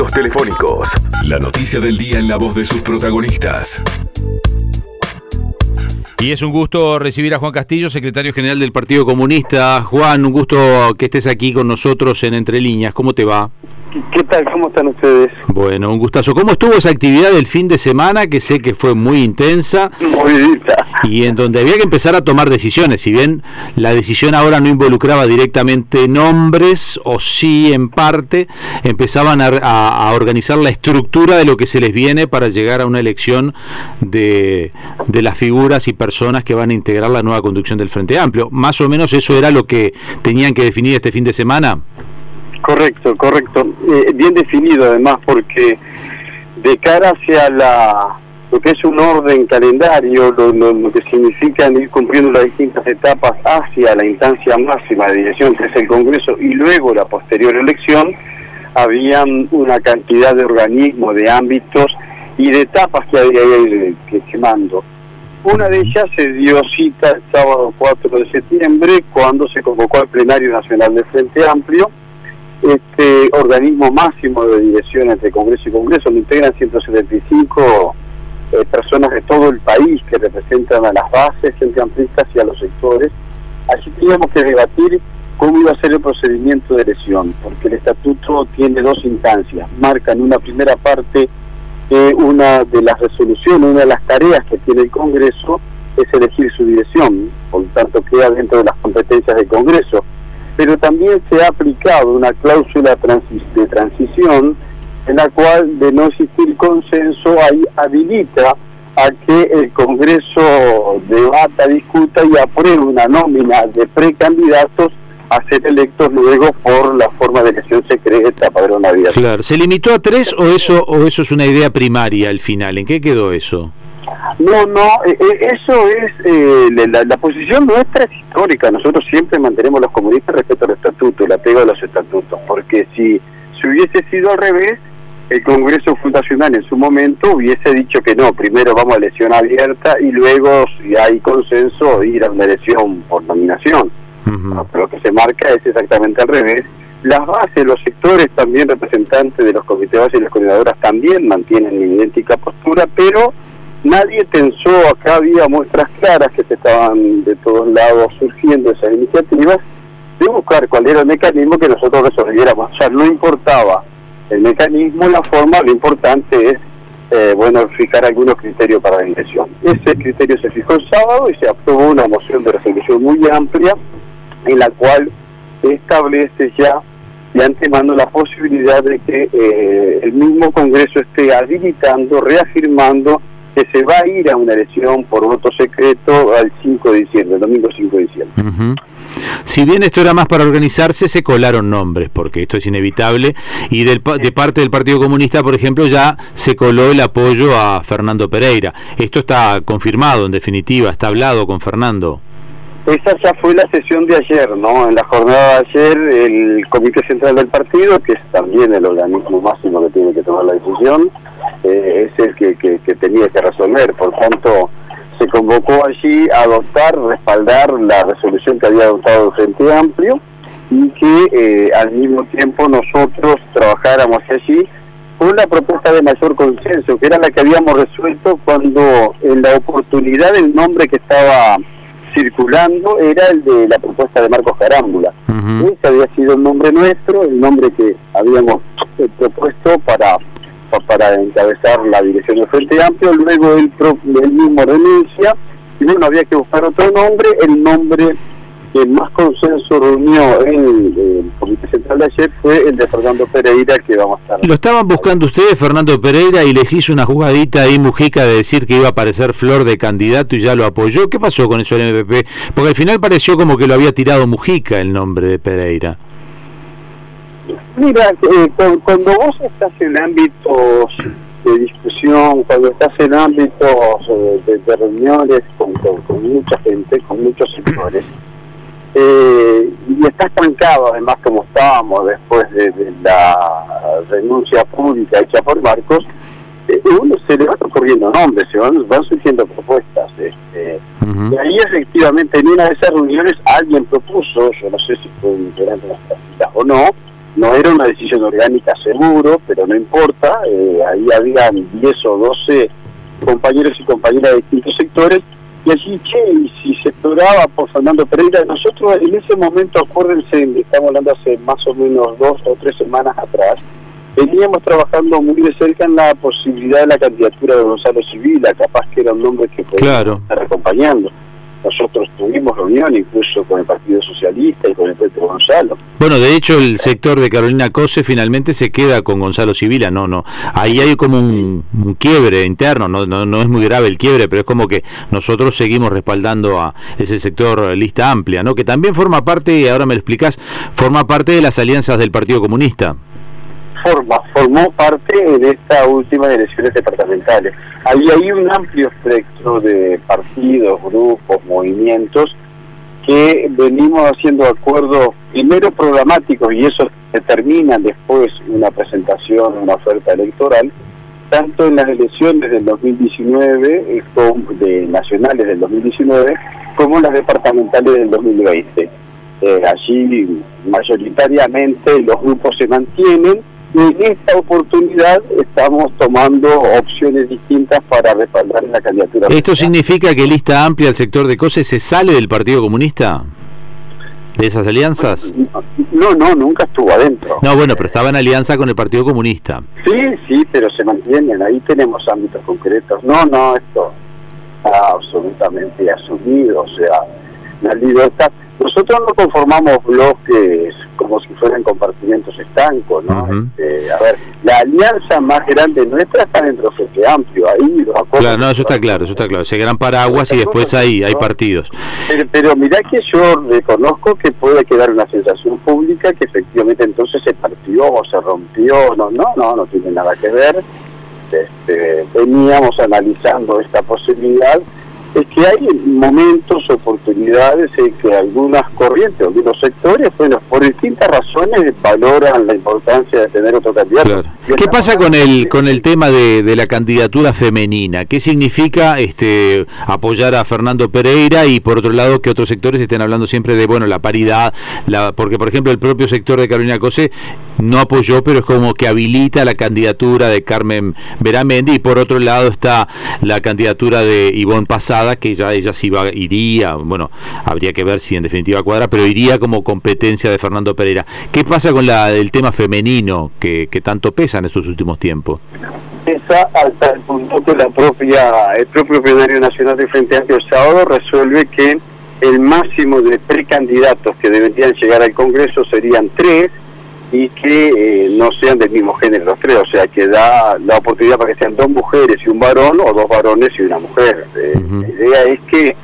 contactos telefónicos. La noticia del día en la voz de sus protagonistas. Y es un gusto recibir a Juan Castillo, secretario general del Partido Comunista. Juan, un gusto que estés aquí con nosotros en Entre Líneas. ¿Cómo te va? ¿Qué tal? ¿Cómo están ustedes? Bueno, un gustazo. ¿Cómo estuvo esa actividad del fin de semana que sé que fue muy intensa? Movidita. Y en donde había que empezar a tomar decisiones. Si bien la decisión ahora no involucraba directamente nombres, o sí en parte, empezaban a, a organizar la estructura de lo que se les viene para llegar a una elección de, de las figuras y personas que van a integrar la nueva conducción del Frente Amplio. Más o menos eso era lo que tenían que definir este fin de semana. Correcto, correcto. Eh, bien definido además porque de cara hacia la lo que es un orden calendario, lo, que significa ir cumpliendo las distintas etapas hacia la instancia máxima de dirección, que es el Congreso, y luego la posterior elección, habían una cantidad de organismos, de ámbitos y de etapas que había que quemando. Una de ellas se dio cita el sábado 4 de septiembre, cuando se convocó al Plenario Nacional del Frente Amplio, este organismo máximo de dirección entre Congreso y Congreso, lo integran 175 eh, personas de todo el país que representan a las bases gente amplistas y a los sectores. Así teníamos que debatir cómo iba a ser el procedimiento de elección, porque el estatuto tiene dos instancias. Marca en una primera parte que una de las resoluciones, una de las tareas que tiene el Congreso es elegir su dirección, por lo tanto queda dentro de las competencias del Congreso pero también se ha aplicado una cláusula de transición en la cual de no existir consenso ahí habilita a que el Congreso debata, discuta y apruebe una nómina de precandidatos a ser electos luego por la forma de elección secreta, padrón abierto. Claro, ¿se limitó a tres o eso, o eso es una idea primaria al final? ¿En qué quedó eso? No, no, eh, eh, eso es, eh, la, posición nuestra es histórica, nosotros siempre mantenemos los comunistas respecto al estatuto, el apego a los estatutos, porque si, si hubiese sido al revés, el Congreso Fundacional en su momento hubiese dicho que no, primero vamos a elección abierta y luego, si hay consenso, ir a una elección por nominación. Pero lo que se marca es exactamente al revés. Las bases, los sectores también representantes de los comités y las coordinadoras también mantienen idéntica postura, pero nadie pensó, acá había muestras claras que se estaban de todos lados surgiendo esas iniciativas, de buscar cuál era el mecanismo que nosotros resolviéramos. O sea, no importaba el mecanismo, la forma, lo importante es, eh, bueno, fijar algunos criterios para la elección. Ese criterio se fijó el sábado y se aprobó una moción de resolución muy amplia en la cual establece ya de antemano la posibilidad de que eh, el mismo Congreso esté habilitando, reafirmando que se va a ir a una elección por voto secreto al 5 de diciembre, el domingo 5 de diciembre. Si bien esto era más para organizarse, se colaron nombres, porque esto es inevitable, y del, de parte del Partido Comunista, por ejemplo, ya se coló el apoyo a Fernando Pereira. Esto está confirmado, en definitiva, está hablado con Fernando. Esa ya fue la sesión de ayer, ¿no? En la jornada de ayer, el Comité Central del Partido, que es también el organismo máximo que tiene que tomar la decisión, eh, es el que, tenía que resolver. Por tanto, se convocó allí a adoptar, respaldar la resolución que había adoptado el Frente Amplio y que eh, al mismo tiempo nosotros trabajáramos allí con una propuesta de mayor consenso, que era la que habíamos resuelto cuando en la oportunidad el nombre que estaba circulando era el de la propuesta de Marcos Carámbula. Ese había sido el nombre nuestro, el nombre que habíamos eh, propuesto para para encabezar la dirección del Frente Amplio, luego él, mismo renuncia, y bueno, había que buscar otro nombre, el nombre que más consenso reunió en el Comité Central de ayer fue el de Fernando Pereira, que vamos a estar. Lo estaban buscando ustedes, Fernando Pereira, y les hizo una jugadita ahí, Mujica, de decir que iba a aparecer Flor de candidato y ya lo apoyó. ¿Qué pasó con eso el MPP? Porque al final pareció como que lo había tirado Mujica el nombre de Pereira. Mira, eh, cuando vos estás en ámbitos de discusión, cuando estás en ámbitos eh, de, reuniones con, mucha gente, con muchos sectores, eh, y estás trancado además como estábamos después de, la renuncia pública hecha por Marcos, uno se le van ocurriendo nombres, se van, surgiendo propuestas. Este, Y ahí efectivamente en una de esas reuniones alguien propuso, yo no sé si fue durante las prácticas o no, no era una decisión orgánica seguro, pero no importa, eh, ahí habían 10 o 12 compañeros y compañeras de distintos sectores, y allí, che, y si se exploraba por Fernando Pereira, nosotros en ese momento, acuérdense, estamos hablando hace más o menos dos o tres semanas atrás, veníamos trabajando muy de cerca en la posibilidad de la candidatura de Gonzalo Civila, capaz que era un nombre que podía estar acompañando. Nosotros tuvimos reunión incluso con el Partido Socialista y con el Petro Gonzalo. Bueno, de hecho el sector de Carolina Cose finalmente se queda con Gonzalo Civila, no, no. Ahí hay como un, quiebre interno, no, no, no es muy grave el quiebre, pero es como que nosotros seguimos respaldando a ese sector lista amplia, ¿no? Que también forma parte, y ahora me lo explicás, forma parte de las alianzas del Partido Comunista forma, formó parte en estas últimas elecciones departamentales. Ahí hay un amplio espectro de partidos, grupos, movimientos que venimos haciendo acuerdos primero programáticos y eso determina después una presentación, una oferta electoral, tanto en las elecciones del 2019, eh, de nacionales del 2019, como en las departamentales del 2020. Eh, allí mayoritariamente los grupos se mantienen y en esta oportunidad estamos tomando opciones distintas para respaldar la candidatura. ¿Esto significa que lista amplia el sector de COSE se sale del Partido Comunista? ¿De esas alianzas? No, no, nunca estuvo adentro. No, bueno, pero estaba en alianza con el Partido Comunista. Sí, sí, pero se mantienen, ahí tenemos ámbitos concretos. No, no, esto está absolutamente asumido, o sea, la libertad. Nosotros no conformamos bloques como si fueran compartimentos estancos, ¿no? Este, a ver, la alianza más grande nuestra está dentro del Frente Amplio, ahí los Claro, no, eso está claro, eso está claro, ese gran paraguas y después ahí hay partidos. Pero, pero mirá que yo reconozco que puede quedar una sensación pública que efectivamente entonces se partió o se rompió, no, no, no, no tiene nada que ver. Este, veníamos analizando esta posibilidad es que hay momentos, oportunidades en que algunas corrientes, algunos sectores, bueno, por distintas razones valoran la importancia de tener otro candidato. ¿Qué pasa con el con el tema de, la candidatura femenina? ¿Qué significa este apoyar a Fernando Pereira y por otro lado que otros sectores estén hablando siempre de bueno la paridad, la, porque por ejemplo el propio sector de Carolina Cose no apoyó, pero es como que habilita la candidatura de Carmen Veramendi y por otro lado está la candidatura de Ivonne Que ya ella sí va, iría, bueno, habría que ver si en definitiva cuadra, pero iría como competencia de Fernando Pereira. ¿Qué pasa con la, el tema femenino que, que tanto pesa en estos últimos tiempos? Pesa hasta el punto que la propia, el propio plenario nacional de Frente Amplio el sábado resuelve que el máximo de precandidatos que deberían llegar al Congreso serían tres, y que eh, no sean del mismo género los tres, o sea, que da la oportunidad para que sean dos mujeres y un varón o dos varones y una mujer. Eh, la idea es que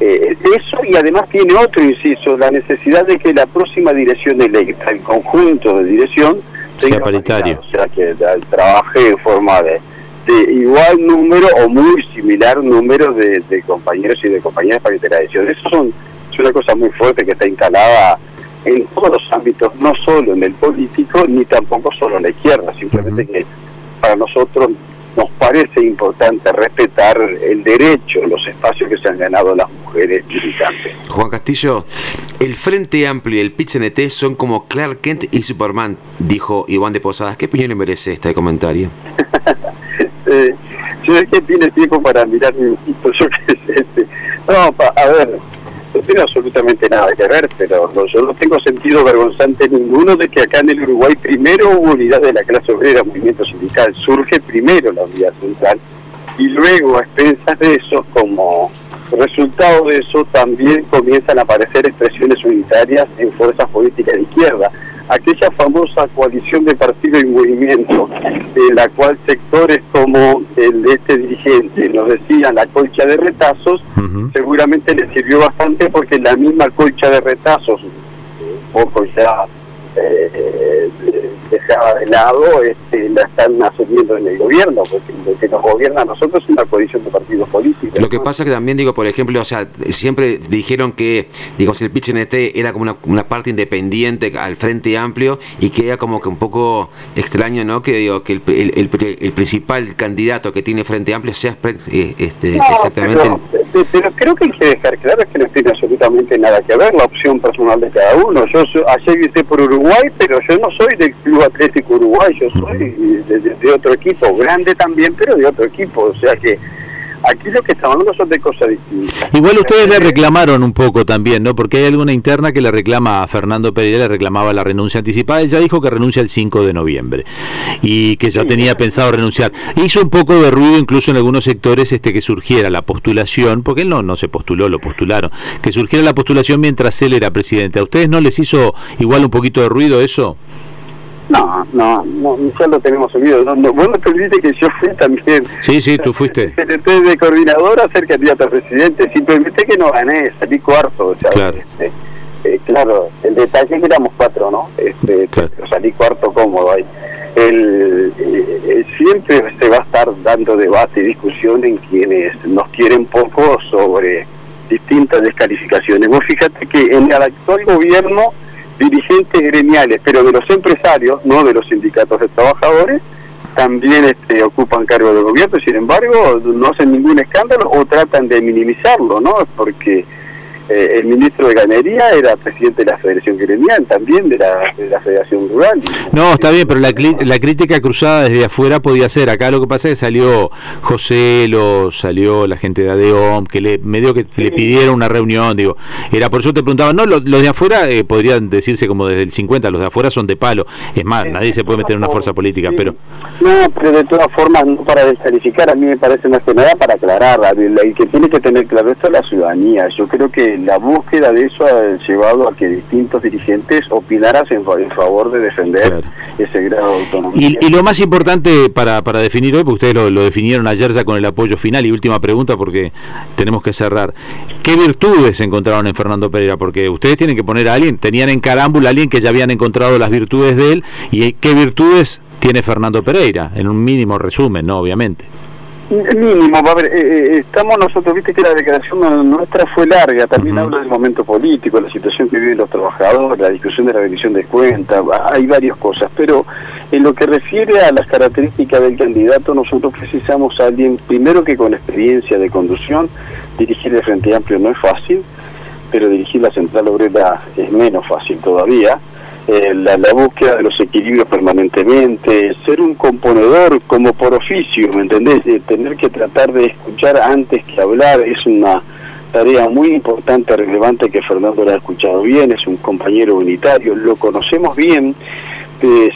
eh, eso y además tiene otro inciso, la necesidad de que la próxima dirección electa, el conjunto de dirección, sea paritario. O sea, que trabaje en forma de, igual número o muy similar número de, compañeros y de compañeras para que la dirección. Eso son, es una cosa muy fuerte que está instalada en todos los ámbitos, no solo en el político, ni tampoco solo en la izquierda, simplemente que para nosotros nos parece importante respetar el derecho, los espacios que se han ganado las mujeres militantes. Juan Castillo, el Frente Amplio y el PIT-CNT son como Clark Kent y Superman, dijo Iván de Posadas. ¿Qué opinión le merece este comentario? eh, yo es que tiene tiempo para mirar mi yo qué sé. Este. No, a ver, no tiene absolutamente nada que ver, pero yo no tengo sentido vergonzante ninguno de que acá en el Uruguay primero hubo unidad de la clase obrera, movimiento sindical, surge primero la unidad central y luego a expensas de eso, como resultado de eso, también comienzan a aparecer expresiones unitarias en fuerzas políticas de izquierda aquella famosa coalición de partido y movimiento, en la cual sectores como el de este dirigente nos decían la colcha de retazos, seguramente le sirvió bastante porque la misma colcha de retazos, un poco ya eh, dejada de lado, este, este, la están asumiendo en el gobierno, porque lo que nos gobierna a nosotros es una coalición de partidos políticos. Lo que pasa que también digo, por ejemplo, o sea, siempre dijeron que, digo, si el PIT-NT era como una, parte independiente al Frente Amplio y que era como que un poco extraño, ¿no? Que digo, que el, el, principal candidato que tiene Frente Amplio sea eh, este, exactamente... Pero, creo que hay que dejar claro que no tiene absolutamente nada que ver la opción personal de cada uno. Yo ayer viste por Uruguay, pero yo no soy del Club Atlético Uruguay, yo soy de, otro equipo, grande también, pero de otro equipo. O sea que aquí lo que estamos hablando son de cosas distintas. Igual ustedes le reclamaron un poco también, ¿no? Porque hay alguna interna que le reclama a Fernando Pereira, le reclamaba la renuncia anticipada. Él ya dijo que renuncia el 5 de noviembre y que ya tenía pensado renunciar. Hizo un poco de ruido incluso en algunos sectores este que surgiera la postulación, porque él no, no se postuló, lo postularon, que surgiera la postulación mientras él era presidente. ¿A ustedes no les hizo igual un poquito de ruido eso? No, no, no, ya lo tenemos subido. No, no, vos no te olvides que yo fui también. Sí, sí, tú fuiste. de coordinadora ser candidato a presidente. Simplemente que no gané, salí cuarto. O sea, claro. Este, eh, claro, el detalle es que éramos cuatro, ¿no? Este, salí cuarto cómodo ahí. El, eh, siempre se va a estar dando debate y discusión en quienes nos quieren poco sobre distintas descalificaciones. Vos fíjate que en el actual gobierno dirigentes gremiales, pero de los empresarios, no de los sindicatos de trabajadores, también este, ocupan cargo de gobierno, sin embargo, no hacen ningún escándalo o tratan de minimizarlo, ¿no? Porque eh, el ministro de Ganadería era presidente de la Federación Gremial, también de la, de la Federación Rural. No, está bien, pero la, la, crítica cruzada desde afuera podía ser. Acá lo que pasa es que salió José, lo salió la gente de ADEOM, que le medio que le pidieron una reunión, digo. Era por eso te preguntaba, no, los, de afuera eh, podrían decirse como desde el 50, los de afuera son de palo. Es más, nadie se puede meter en una fuerza política, pero... No, pero de todas formas, no para descalificar, a mí me parece más que nada para aclarar, el que tiene que tener claro esto es la ciudadanía. Yo creo que la búsqueda de eso ha llevado a que distintos dirigentes opinaran en, favor de defender ese grado de autonomía. Y, lo más importante para, para definir hoy, porque ustedes lo, definieron ayer ya con el apoyo final, y última pregunta porque tenemos que cerrar, ¿qué virtudes encontraron en Fernando Pereira? Porque ustedes tienen que poner a alguien, tenían en carámbula a alguien que ya habían encontrado las virtudes de él, y qué virtudes tiene Fernando Pereira, en un mínimo resumen, ¿no? Obviamente. Mínimo, va a ver, eh, eh, estamos nosotros, viste que la declaración nuestra fue larga, también habla del momento político, la situación que viven los trabajadores, la discusión de la revisión de cuentas, hay varias cosas, pero en lo que refiere a las características del candidato, nosotros precisamos a alguien, primero que con experiencia de conducción, dirigir el Frente Amplio no es fácil, pero dirigir la Central Obrera es menos fácil todavía, eh, la, búsqueda de los equilibrios permanentemente, ser un componedor como por oficio, ¿me entendés? Eh, tener que tratar de escuchar antes que hablar es una tarea muy importante, relevante que Fernando la ha escuchado bien, es un compañero unitario, lo conocemos bien, es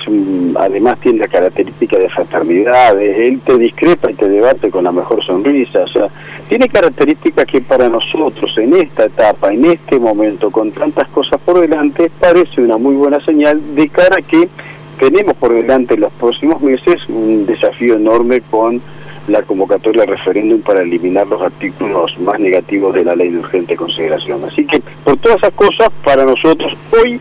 además tiene la característica de fraternidad, él te discrepa y te debate con la mejor sonrisa, o sea, tiene características que para nosotros en esta etapa, en este momento, con tantas cosas por delante, parece una muy buena señal de cara a que tenemos por delante en los próximos meses un desafío enorme con la convocatoria al referéndum para eliminar los artículos más negativos de la ley de urgente consideración. Así que por todas esas cosas, para nosotros hoy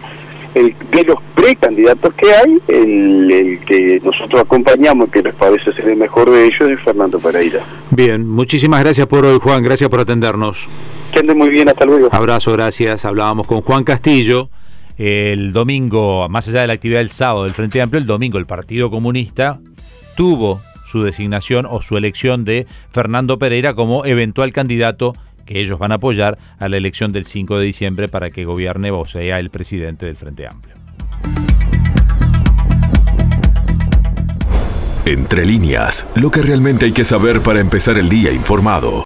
el, de los precandidatos que hay, el, que nosotros acompañamos, que les parece ser el mejor de ellos, es Fernando Pereira. Bien, muchísimas gracias por hoy, Juan, gracias por atendernos. Que ande muy bien, hasta luego. Abrazo, gracias. Hablábamos con Juan Castillo. El domingo, más allá de la actividad del sábado del Frente Amplio, el domingo el Partido Comunista tuvo su designación o su elección de Fernando Pereira como eventual candidato que ellos van a apoyar a la elección del 5 de diciembre para que gobierne o sea el presidente del Frente Amplio. Entre líneas, lo que realmente hay que saber para empezar el día informado.